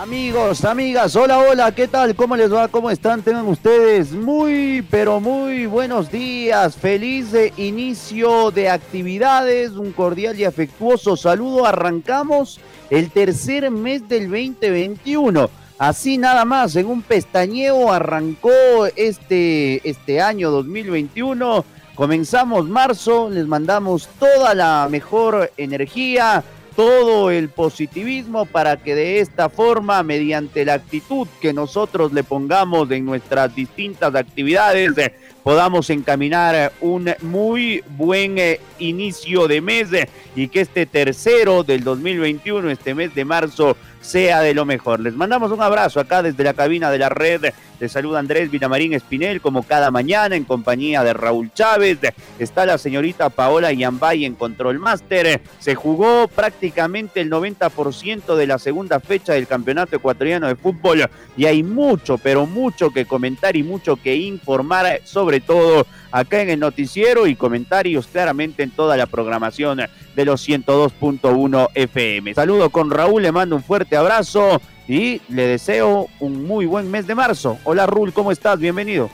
Amigos, amigas, hola, hola, ¿qué tal? ¿Cómo les va? ¿Cómo están? Tengan ustedes muy, pero muy buenos días. Feliz inicio de actividades, un cordial y afectuoso saludo. Arrancamos el tercer mes del 2021. Así nada más, en un pestañeo arrancó este, este año 2021. Comenzamos marzo, les mandamos toda la mejor energía, todo el positivismo para que de esta forma, mediante la actitud que nosotros le pongamos en nuestras distintas actividades, eh, podamos encaminar un muy buen eh, inicio de mes eh, y que este tercero del 2021, este mes de marzo, sea de lo mejor. Les mandamos un abrazo acá desde la cabina de la red. Les saluda Andrés Vinamarín Espinel, como cada mañana, en compañía de Raúl Chávez. Está la señorita Paola Yambay en Control Master. Se jugó prácticamente el 90% de la segunda fecha del Campeonato Ecuatoriano de Fútbol y hay mucho, pero mucho que comentar y mucho que informar, sobre todo acá en el noticiero y comentarios claramente en toda la programación de los 102.1 FM. Saludo con Raúl, le mando un fuerte abrazo y le deseo un muy buen mes de marzo. Hola Raúl, ¿cómo estás? Bienvenido.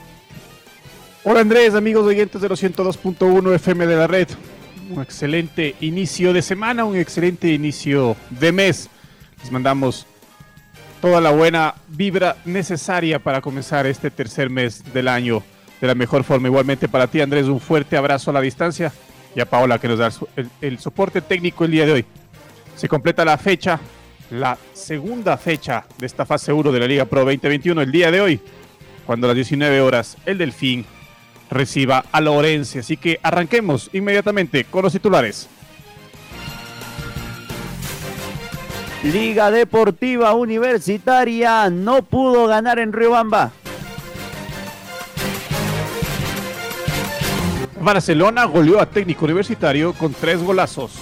Hola Andrés, amigos oyentes de los 102.1 FM de la red. Un excelente inicio de semana, un excelente inicio de mes. Les mandamos toda la buena vibra necesaria para comenzar este tercer mes del año de la mejor forma. Igualmente para ti, Andrés, un fuerte abrazo a la distancia y a Paola que nos da el, soporte técnico el día de hoy. Se completa la fecha, la segunda fecha de esta fase 1 de la Liga Pro 2021 el día de hoy, cuando a las 19 horas el Delfín reciba a Lorense. Así que arranquemos inmediatamente con los titulares. Liga Deportiva Universitaria no pudo ganar en Riobamba. Barcelona goleó a técnico universitario con tres golazos.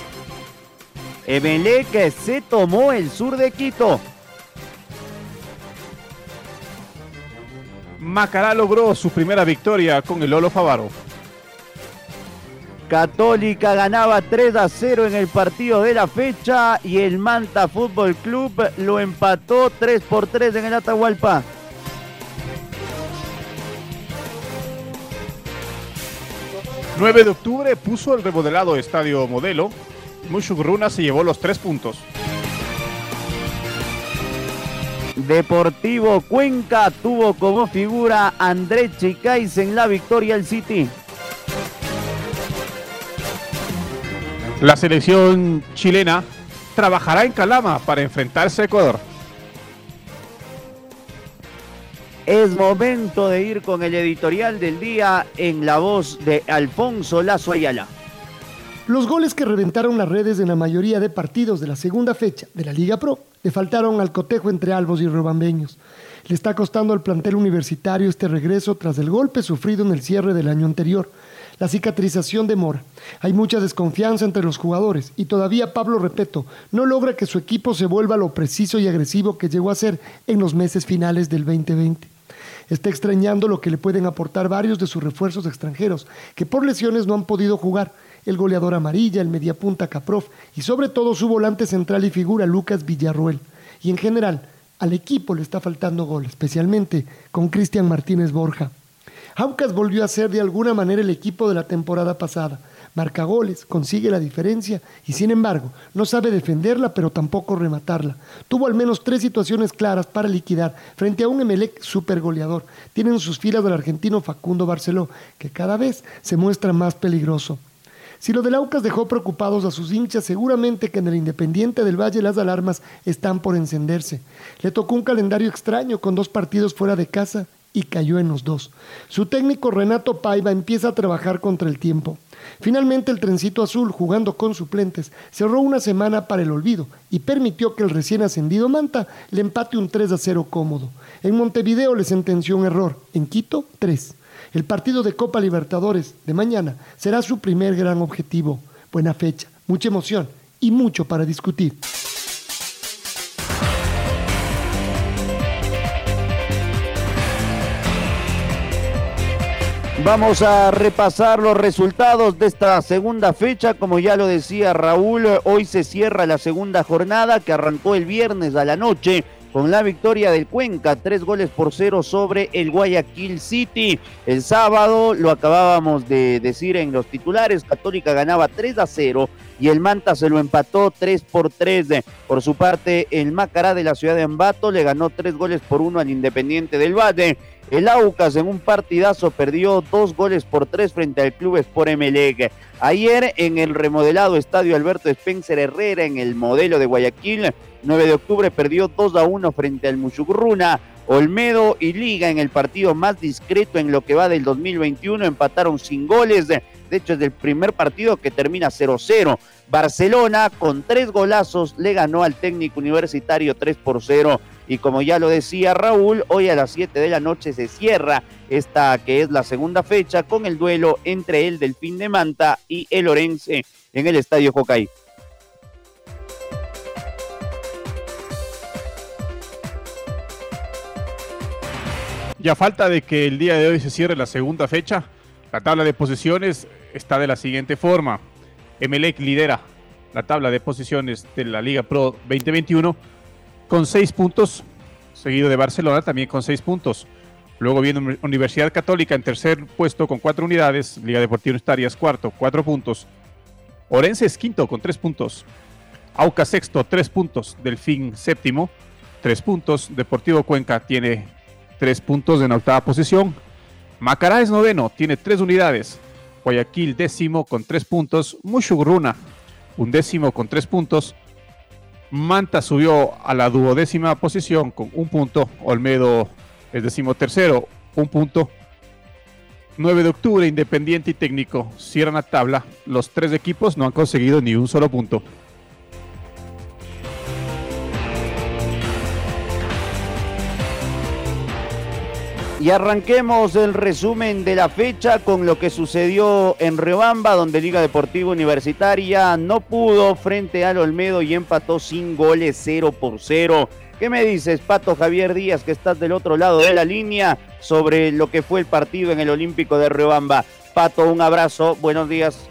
Que se tomó el sur de Quito. Macará logró su primera victoria con el Lolo Favaro. Católica ganaba 3 a 0 en el partido de la fecha y el Manta Fútbol Club lo empató 3 por 3 en el Atahualpa. 9 de octubre puso el remodelado Estadio Modelo. Mushugruna se llevó los tres puntos. Deportivo Cuenca tuvo como figura André Chicais en la victoria al City. La selección chilena trabajará en Calama para enfrentarse a Ecuador. Es momento de ir con el editorial del día en la voz de Alfonso Lazo Ayala. Los goles que reventaron las redes en la mayoría de partidos de la segunda fecha de la Liga Pro le faltaron al cotejo entre albos y robambeños. Le está costando al plantel universitario este regreso tras el golpe sufrido en el cierre del año anterior. La cicatrización demora. Hay mucha desconfianza entre los jugadores y todavía Pablo Repeto no logra que su equipo se vuelva lo preciso y agresivo que llegó a ser en los meses finales del 2020 está extrañando lo que le pueden aportar varios de sus refuerzos extranjeros, que por lesiones no han podido jugar. El goleador amarilla, el mediapunta Caprof y sobre todo su volante central y figura Lucas Villarruel. Y en general, al equipo le está faltando gol, especialmente con Cristian Martínez Borja. Aucas volvió a ser de alguna manera el equipo de la temporada pasada marca goles, consigue la diferencia y sin embargo no sabe defenderla pero tampoco rematarla. Tuvo al menos tres situaciones claras para liquidar frente a un Emelec super goleador. Tienen sus filas del argentino Facundo Barceló, que cada vez se muestra más peligroso. Si lo del Aucas dejó preocupados a sus hinchas, seguramente que en el Independiente del Valle las alarmas están por encenderse. Le tocó un calendario extraño con dos partidos fuera de casa y cayó en los dos. Su técnico Renato Paiva empieza a trabajar contra el tiempo. Finalmente el trencito azul, jugando con suplentes, cerró una semana para el olvido y permitió que el recién ascendido Manta le empate un 3 a 0 cómodo. En Montevideo le sentenció un error, en Quito 3. El partido de Copa Libertadores de mañana será su primer gran objetivo. Buena fecha, mucha emoción y mucho para discutir. Vamos a repasar los resultados de esta segunda fecha. Como ya lo decía Raúl, hoy se cierra la segunda jornada que arrancó el viernes a la noche con la victoria del Cuenca, tres goles por cero sobre el Guayaquil City. El sábado, lo acabábamos de decir en los titulares, Católica ganaba 3 a 0 y el Manta se lo empató 3 por 3. Por su parte, el Macará de la ciudad de Ambato le ganó tres goles por uno al Independiente del Valle. El Aucas en un partidazo perdió dos goles por tres frente al Club Sport Emelec. Ayer en el remodelado estadio Alberto Spencer Herrera en el modelo de Guayaquil, 9 de octubre perdió 2 a 1 frente al Muchugruna. Olmedo y Liga en el partido más discreto en lo que va del 2021 empataron sin goles. De hecho, es el primer partido que termina 0-0. Barcelona con tres golazos le ganó al técnico universitario 3 por 0 y como ya lo decía Raúl, hoy a las 7 de la noche se cierra esta que es la segunda fecha con el duelo entre el Delfín de Manta y el Orense en el Estadio Jocay. Ya falta de que el día de hoy se cierre la segunda fecha, la tabla de posiciones está de la siguiente forma. Emelec lidera la tabla de posiciones de la Liga Pro 2021 con seis puntos, seguido de Barcelona también con seis puntos. Luego viene Universidad Católica en tercer puesto con cuatro unidades, Liga Deportiva Universitaria cuarto, cuatro puntos. Orense es quinto con tres puntos. Auca sexto, tres puntos. Delfín séptimo, tres puntos. Deportivo Cuenca tiene tres puntos en octava posición. Macará es noveno, tiene tres unidades. Guayaquil décimo con tres puntos. Mushugruna un décimo con tres puntos. Manta subió a la duodécima posición con un punto. Olmedo es decimotercero, un punto. 9 de octubre, Independiente y Técnico cierran la tabla. Los tres equipos no han conseguido ni un solo punto. Y arranquemos el resumen de la fecha con lo que sucedió en Rebamba, donde Liga Deportiva Universitaria no pudo frente al Olmedo y empató sin goles 0 por 0. ¿Qué me dices, Pato Javier Díaz, que estás del otro lado de la línea, sobre lo que fue el partido en el Olímpico de Rebamba? Pato, un abrazo, buenos días.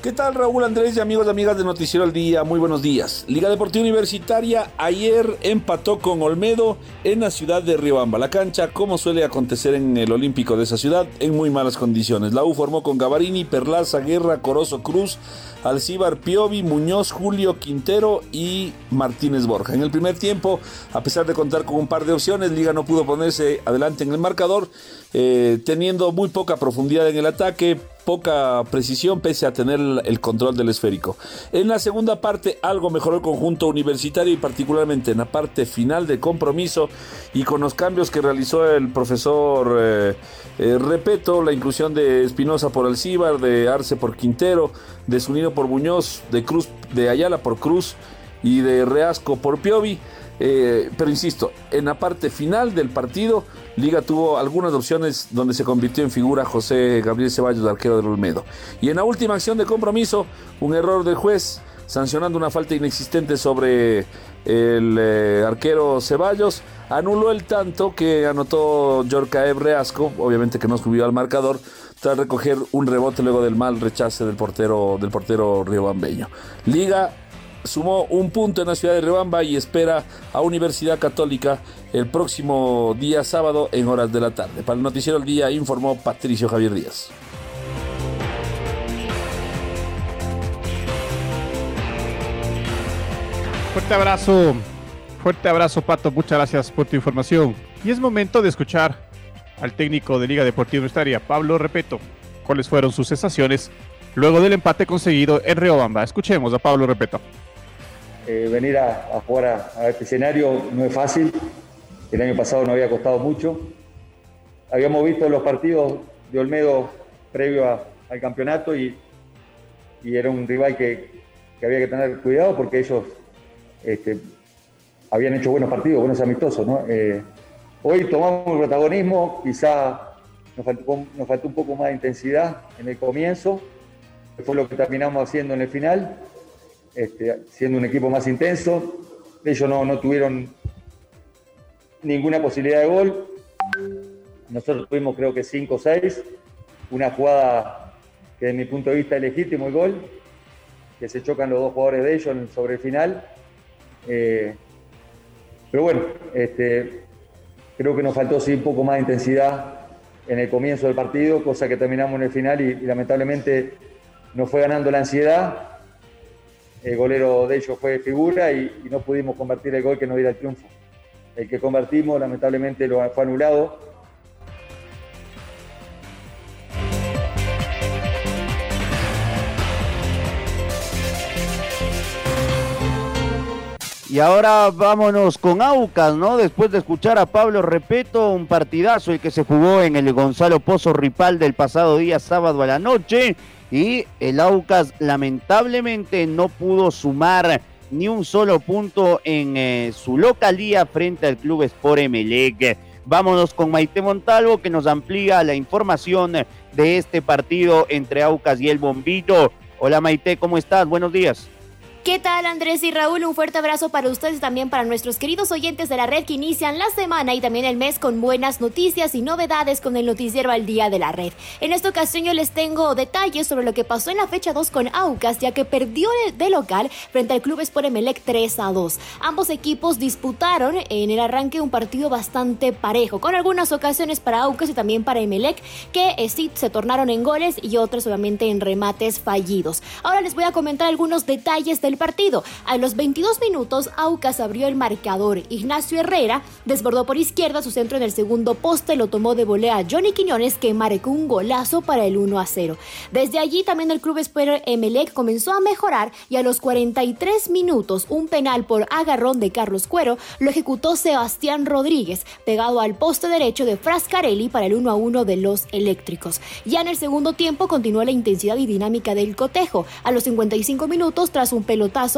¿Qué tal Raúl Andrés y amigos y amigas de Noticiero al Día? Muy buenos días. Liga Deportiva Universitaria ayer empató con Olmedo en la ciudad de Riobamba. La cancha, como suele acontecer en el Olímpico de esa ciudad, en muy malas condiciones. La U formó con Gavarini, Perlaza, Guerra, Corozo Cruz, Alcíbar Piovi, Muñoz, Julio Quintero y Martínez Borja. En el primer tiempo, a pesar de contar con un par de opciones, Liga no pudo ponerse adelante en el marcador, eh, teniendo muy poca profundidad en el ataque, poca precisión pese a tener el control del esférico. En la segunda parte algo mejoró el conjunto universitario y particularmente en la parte final de compromiso y con los cambios que realizó el profesor eh, eh, Repeto, la inclusión de Espinosa por Alcíbar, de Arce por Quintero, de Zunido por Muñoz, de Cruz, de Ayala por Cruz y de Reasco por Piovi. Eh, pero insisto, en la parte final del partido, Liga tuvo algunas opciones donde se convirtió en figura José Gabriel Ceballos, arquero del Olmedo. Y en la última acción de compromiso, un error del juez sancionando una falta inexistente sobre el eh, arquero Ceballos, anuló el tanto que anotó Yorka Ebreasco, obviamente que no subió al marcador, tras recoger un rebote luego del mal rechace del portero, del portero riobambeño. Liga sumó un punto en la ciudad de Rebamba y espera a Universidad Católica el próximo día sábado en horas de la tarde. Para el Noticiero del Día informó Patricio Javier Díaz. Fuerte abrazo, fuerte abrazo Pato, muchas gracias por tu información. Y es momento de escuchar al técnico de Liga Deportiva Universitaria, Pablo Repeto, cuáles fueron sus sensaciones luego del empate conseguido en Riobamba. Escuchemos a Pablo Repeto. Eh, venir a, jugar a, este escenario no es fácil. El año pasado no había costado mucho. Habíamos visto los partidos de Olmedo previo al campeonato y, era un rival que, había que tener cuidado porque ellos este, habían hecho buenos partidos, buenos amistosos. Eh, hoy tomamos el protagonismo, quizá nos faltó, nos faltó un poco más de intensidad en el comienzo, que fue lo que terminamos haciendo en el final este, siendo un equipo más intenso. Ellos no, no tuvieron ninguna posibilidad de gol. Nosotros tuvimos creo que 5 o 6. Una jugada que desde mi punto de vista es legítimo el gol, que se chocan los dos jugadores de ellos sobre el final. Eh, pero bueno, este, creo que nos faltó sí un poco más de intensidad en el comienzo del partido, cosa que terminamos en el final y lamentablemente nos fue ganando la ansiedad el golero de ellos fue figura y, no pudimos convertir el gol que nos diera el triunfo. El que convertimos lamentablemente lo fue anulado. Y ahora vámonos con Aucas, ¿no? Después de escuchar a Pablo Repeto, un partidazo el que se jugó en el Gonzalo Pozo Ripal del pasado día sábado a la noche y el Aucas lamentablemente no pudo sumar ni un solo punto en eh, su localía frente al Club Sport Emelec. Vámonos con Maite Montalvo que nos amplía la información de este partido entre Aucas y el Bombito. Hola Maite, ¿cómo estás? Buenos días. ¿Qué tal Andrés y Raúl? Un fuerte abrazo para ustedes y también para nuestros queridos oyentes de la red que inician la semana y también el mes con buenas noticias y novedades con el noticiero al día de la red. En esta ocasión yo les tengo detalles sobre lo que pasó en la fecha 2 con Aucas ya que perdió de local frente al Club Sport Emelec 3 a 2. Ambos equipos disputaron en el arranque un partido bastante parejo con algunas ocasiones para Aucas y también para Emelec que eh, sí se tornaron en goles y otras obviamente en remates fallidos. Ahora les voy a comentar algunos detalles del partido. A los 22 minutos, Aucas abrió el marcador. Ignacio Herrera desbordó por izquierda su centro en el segundo poste, lo tomó de volea Johnny Quiñones, que marcó un golazo para el 1 a 0. Desde allí también el club Esper Emelec comenzó a mejorar y a los 43 minutos, un penal por agarrón de Carlos Cuero lo ejecutó Sebastián Rodríguez, pegado al poste derecho de Frascarelli para el 1 a 1 de los eléctricos. Ya en el segundo tiempo continuó la intensidad y dinámica del cotejo. A los 55 minutos, tras un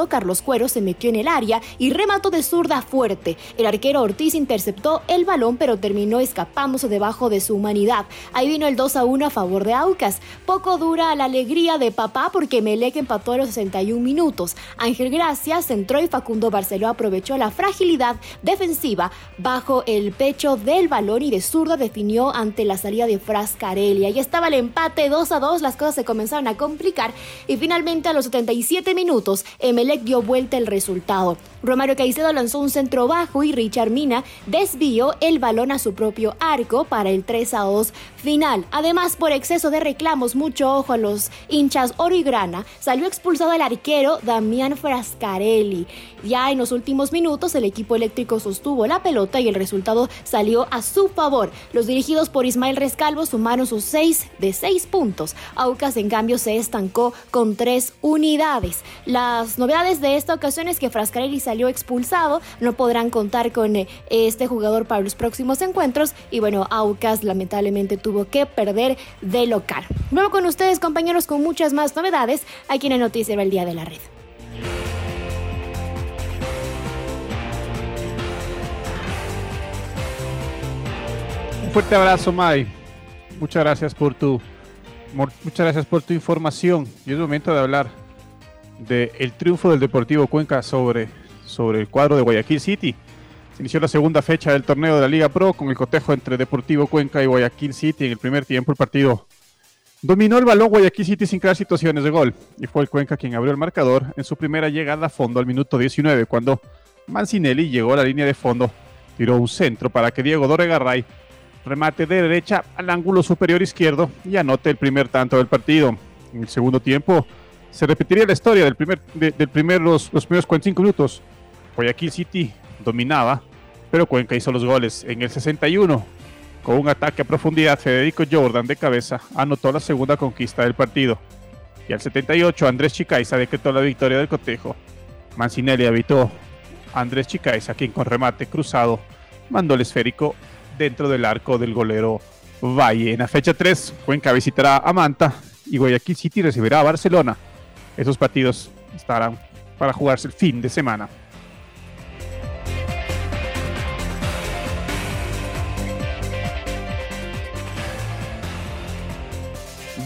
Carlos Cuero se metió en el área y remató de zurda fuerte. El arquero Ortiz interceptó el balón, pero terminó escapándose debajo de su humanidad. Ahí vino el 2 a 1 a favor de Aucas. Poco dura la alegría de papá porque Melec empató a los 61 minutos. Ángel Gracias entró y Facundo Barceló aprovechó la fragilidad defensiva bajo el pecho del balón y de zurda definió ante la salida de Frascarelli. Ahí estaba el empate 2 a 2, las cosas se comenzaron a complicar y finalmente a los 77 minutos Emelec dio vuelta el resultado. Romario Caicedo lanzó un centro bajo y Richard Mina desvió el balón a su propio arco para el 3 a 2 final. Además, por exceso de reclamos, mucho ojo a los hinchas oro y grana, salió expulsado el arquero Damián Frascarelli. Ya en los últimos minutos, el equipo eléctrico sostuvo la pelota y el resultado salió a su favor. Los dirigidos por Ismael Rescalvo sumaron sus 6 de 6 puntos. Aucas, en cambio, se estancó con 3 unidades. Las novedades de esta ocasión es que Frascarelli salió expulsado, no podrán contar con eh, este jugador para los próximos encuentros y bueno, Aucas lamentablemente tuvo que perder de local. Luego con ustedes compañeros con muchas más novedades aquí en el Noticiero El Día de la Red. Un fuerte abrazo, May. Muchas gracias por tu muchas gracias por tu información. Y es momento de hablar del triunfo del Deportivo Cuenca sobre, sobre el cuadro de Guayaquil City. Se inició la segunda fecha del torneo de la Liga Pro con el cotejo entre Deportivo Cuenca y Guayaquil City. En el primer tiempo el partido dominó el balón Guayaquil City sin crear situaciones de gol. Y fue el Cuenca quien abrió el marcador en su primera llegada a fondo al minuto 19 cuando Mancinelli llegó a la línea de fondo, tiró un centro para que Diego Doregaray remate de derecha al ángulo superior izquierdo y anote el primer tanto del partido. En el segundo tiempo se repetiría la historia del primer, del primer los, los primeros 45 minutos. Guayaquil City dominaba, pero Cuenca hizo los goles. En el 61, con un ataque a profundidad, Federico Jordan de cabeza anotó la segunda conquista del partido. Y al 78 Andrés Chicaiza decretó la victoria del cotejo. Mancinelli habitó Andrés Chicaiza, quien con remate cruzado mandó el esférico dentro del arco del golero Valle. En la fecha 3, Cuenca visitará a Manta y Guayaquil City recibirá a Barcelona. Esos partidos estarán para jugarse el fin de semana.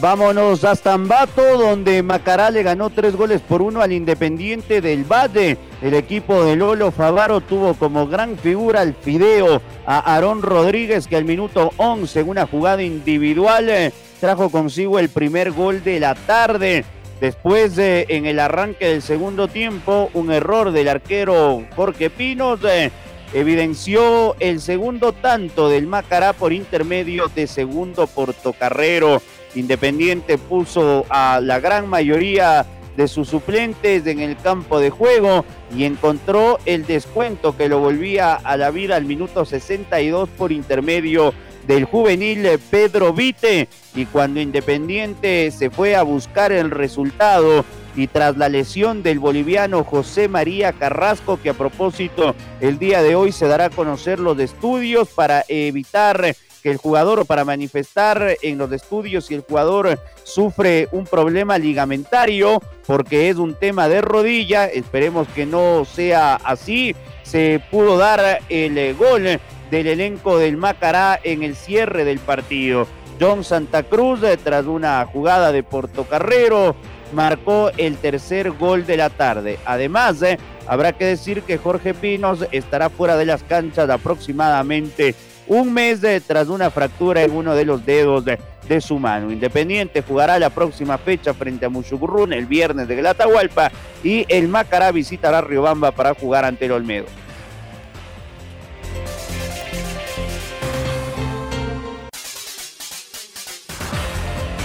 Vámonos hasta Ambato, donde Macará le ganó tres goles por uno al Independiente del Valle. El equipo de Lolo Favaro tuvo como gran figura al Fideo a Aarón Rodríguez, que al minuto 11, en una jugada individual, eh, trajo consigo el primer gol de la tarde. Después, eh, en el arranque del segundo tiempo, un error del arquero Jorge Pinos eh, evidenció el segundo tanto del Macará por intermedio de segundo portocarrero. Independiente puso a la gran mayoría de sus suplentes en el campo de juego y encontró el descuento que lo volvía a la vida al minuto 62 por intermedio del juvenil Pedro Vite y cuando Independiente se fue a buscar el resultado y tras la lesión del boliviano José María Carrasco que a propósito el día de hoy se dará a conocer los estudios para evitar que el jugador para manifestar en los estudios si el jugador sufre un problema ligamentario porque es un tema de rodilla, esperemos que no sea así, se pudo dar el gol del elenco del Macará en el cierre del partido. John Santa Cruz, tras una jugada de Portocarrero, marcó el tercer gol de la tarde. Además, eh, habrá que decir que Jorge Pinos estará fuera de las canchas aproximadamente un mes de, tras una fractura en uno de los dedos de, su mano. Independiente jugará la próxima fecha frente a Mushugurrun el viernes de Glatahualpa y el Macará visitará Riobamba para jugar ante el Olmedo.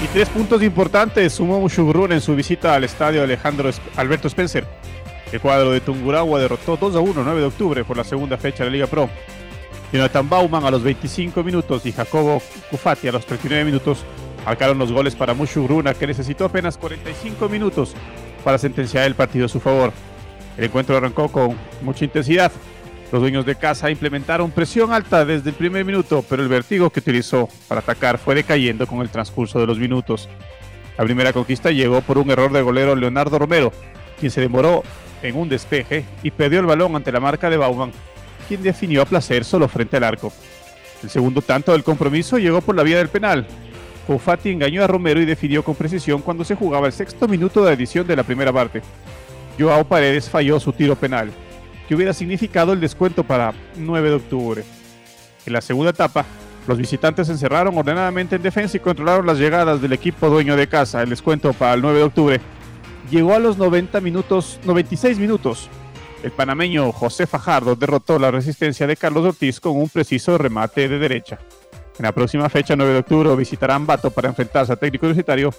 Y tres puntos importantes sumó Mushugurrun en su visita al estadio Alejandro Alberto Spencer. El cuadro de Tunguragua derrotó 2 a 1 9 de octubre por la segunda fecha de la Liga Pro. Jonathan Bauman a los 25 minutos y Jacobo Cufati a los 39 minutos marcaron los goles para Mushugruna, que necesitó apenas 45 minutos para sentenciar el partido a su favor. El encuentro arrancó con mucha intensidad. Los dueños de casa implementaron presión alta desde el primer minuto, pero el vertigo que utilizó para atacar fue decayendo con el transcurso de los minutos. La primera conquista llegó por un error del golero Leonardo Romero, quien se demoró en un despeje y perdió el balón ante la marca de Bauman, quien definió a placer solo frente al arco. El segundo tanto del compromiso llegó por la vía del penal. Fofati engañó a Romero y definió con precisión cuando se jugaba el sexto minuto de edición de la primera parte. Joao Paredes falló su tiro penal, que hubiera significado el descuento para 9 de octubre. En la segunda etapa, los visitantes se encerraron ordenadamente en defensa y controlaron las llegadas del equipo dueño de casa. El descuento para el 9 de octubre llegó a los 90 minutos, 96 minutos, el panameño José Fajardo derrotó la resistencia de Carlos Ortiz con un preciso remate de derecha. En la próxima fecha, 9 de octubre, visitarán Bato para enfrentarse a técnico universitario,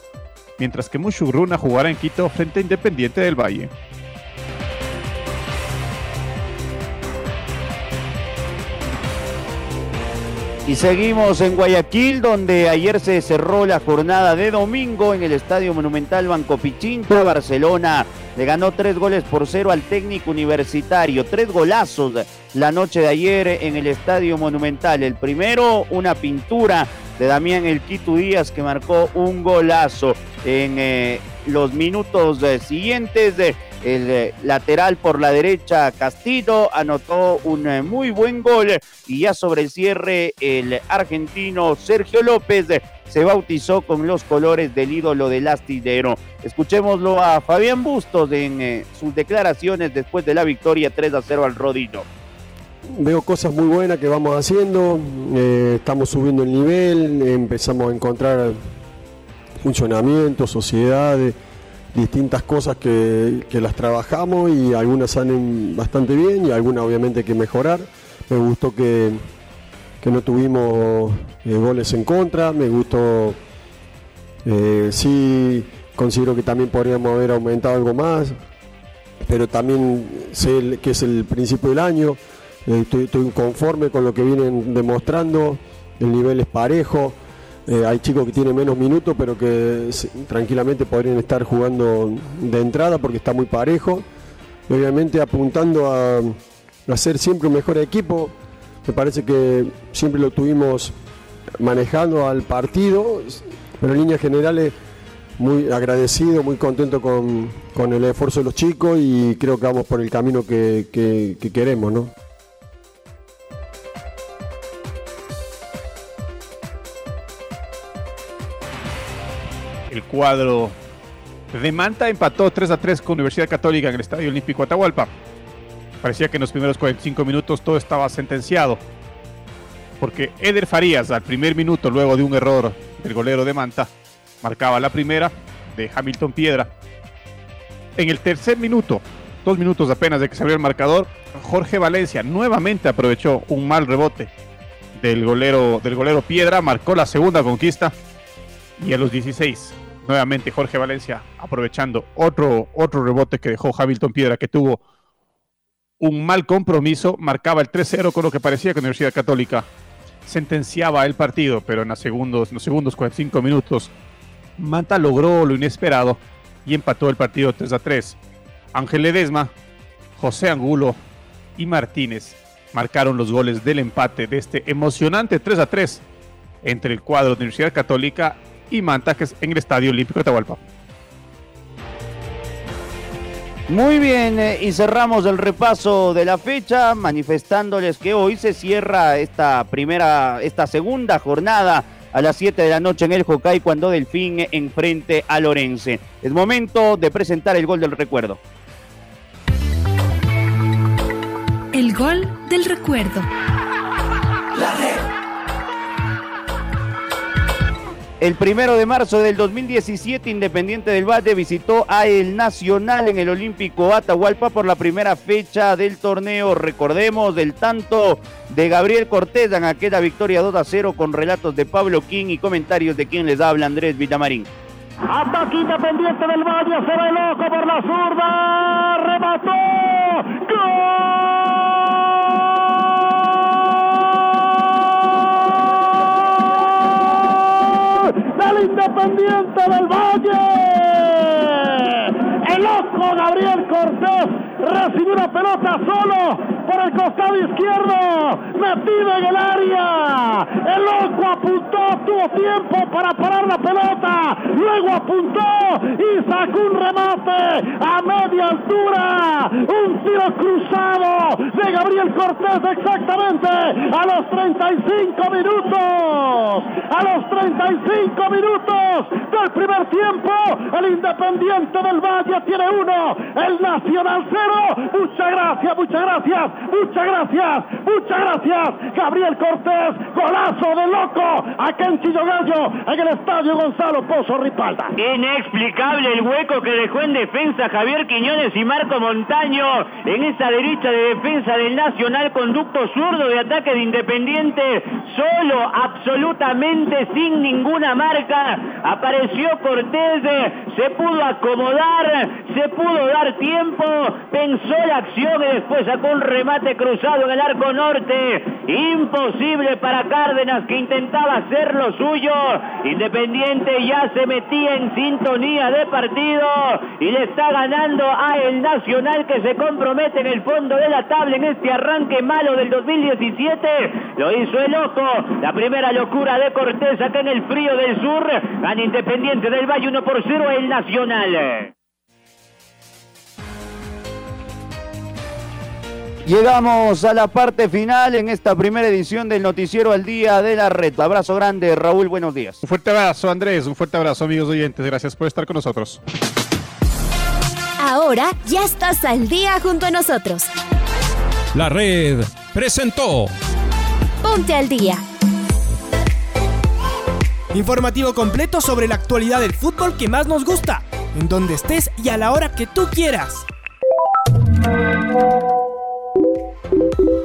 mientras que Mushugruna jugará en Quito frente a Independiente del Valle. Y seguimos en Guayaquil, donde ayer se cerró la jornada de domingo en el Estadio Monumental Banco Pichincha. Barcelona le ganó tres goles por cero al técnico universitario. Tres golazos la noche de ayer en el Estadio Monumental. El primero, una pintura de Damián El Quito Díaz que marcó un golazo en eh, los minutos eh, siguientes. de el eh, lateral por la derecha, Castillo, anotó un eh, muy buen gol y ya sobre el cierre el argentino Sergio López se bautizó con los colores del ídolo del astillero. Escuchémoslo a Fabián Bustos en eh, sus declaraciones después de la victoria 3 a 0 al Rodino. Veo cosas muy buenas que vamos haciendo, estamos subiendo el nivel, empezamos a encontrar funcionamiento, sociedades distintas cosas que, las trabajamos y algunas salen bastante bien y algunas obviamente que mejorar. Me gustó que, no tuvimos eh, goles en contra, me gustó, eh, sí considero que también podríamos haber aumentado algo más, pero también sé que es el principio del año, estoy, estoy conforme con lo que vienen demostrando, el nivel es parejo. Eh, hay chicos que tienen menos minutos, pero que tranquilamente podrían estar jugando de entrada porque está muy parejo. obviamente apuntando a, a ser siempre un mejor equipo. Me parece que siempre lo tuvimos manejando al partido, pero en líneas generales muy agradecido, muy contento con, el esfuerzo de los chicos y creo que vamos por el camino que, que queremos, ¿no? Cuadro de Manta empató 3 a 3 con Universidad Católica en el Estadio Olímpico Atahualpa. Parecía que en los primeros 45 minutos todo estaba sentenciado. Porque Eder Farías al primer minuto, luego de un error del golero de Manta, marcaba la primera de Hamilton Piedra. En el tercer minuto, dos minutos apenas de que se abrió el marcador, Jorge Valencia nuevamente aprovechó un mal rebote del golero, del golero Piedra, marcó la segunda conquista y a los 16 nuevamente Jorge Valencia aprovechando otro, otro rebote que dejó Hamilton Piedra que tuvo un mal compromiso, marcaba el 3-0 con lo que parecía que Universidad Católica sentenciaba el partido, pero en, los segundos, en los segundos 45 minutos Manta logró lo inesperado y empató el partido 3 3. Ángel Ledesma, José Angulo y Martínez marcaron los goles del empate de este emocionante 3 3 entre el cuadro de Universidad Católica y Manta, que es en el Estadio Olímpico de Tahualpa. Muy bien, eh, y cerramos el repaso de la fecha manifestándoles que hoy se cierra esta primera, esta segunda jornada a las 7 de la noche en el Hokkaido cuando Delfín enfrente a Lorense. Es momento de presentar el gol del recuerdo. El gol del recuerdo. La El primero de marzo del 2017, Independiente del Valle visitó a El Nacional en el Olímpico Atahualpa por la primera fecha del torneo. Recordemos del tanto de Gabriel Cortés en aquella victoria 2 a 0 con relatos de Pablo King y comentarios de quien les habla Andrés Villamarín. Ataque Independiente del Valle, se ve loco por la zurda, remató, ¡Gol! Independiente del Valle. El loco Gabriel Cortés recibió una pelota solo por el costado izquierdo, metido en el área. El loco apuntó, tuvo tiempo para parar la pelota, luego apuntó y sacó un remate a media altura. Un tiro cruzado de Gabriel Cortés exactamente a los 35 minutos. A los 35 minutos del primer tiempo, el Independiente del Valle tiene uno, el Nacional cero. Muchas gracias, muchas gracias, muchas gracias, muchas gracias. Gabriel Cortés, golazo de loco, acá en Chillogallo, en el estadio Gonzalo Pozo Ripalda. Inexplicable el hueco que dejó en defensa Javier Quiñones y Marco Montaño en esa derecha de defensa del Nacional, conducto zurdo de ataque de Independiente, solo, absolutamente sin ninguna marca. Apareció Cortés, se pudo acomodar, se pudo dar tiempo, pensó la acción y después sacó un remate cruzado en el arco norte. Imposible para Cárdenas que intentaba hacer lo suyo. Independiente ya se metía en sintonía de partido y le está ganando a el Nacional que se compromete en el fondo de la tabla en este arranque malo del 2017. Lo hizo el ojo. La primera locura de Cortés acá en el frío del sur. Gana Independiente del Valle 1 por 0 el Nacional. Llegamos a la parte final en esta primera edición del Noticiero al Día de la Red. Abrazo grande, Raúl, buenos días. Un fuerte abrazo, Andrés, un fuerte abrazo, amigos oyentes. Gracias por estar con nosotros. Ahora ya estás al día junto a nosotros. La red presentó. Ponte al día. Informativo completo sobre la actualidad del fútbol que más nos gusta, en donde estés y a la hora que tú quieras.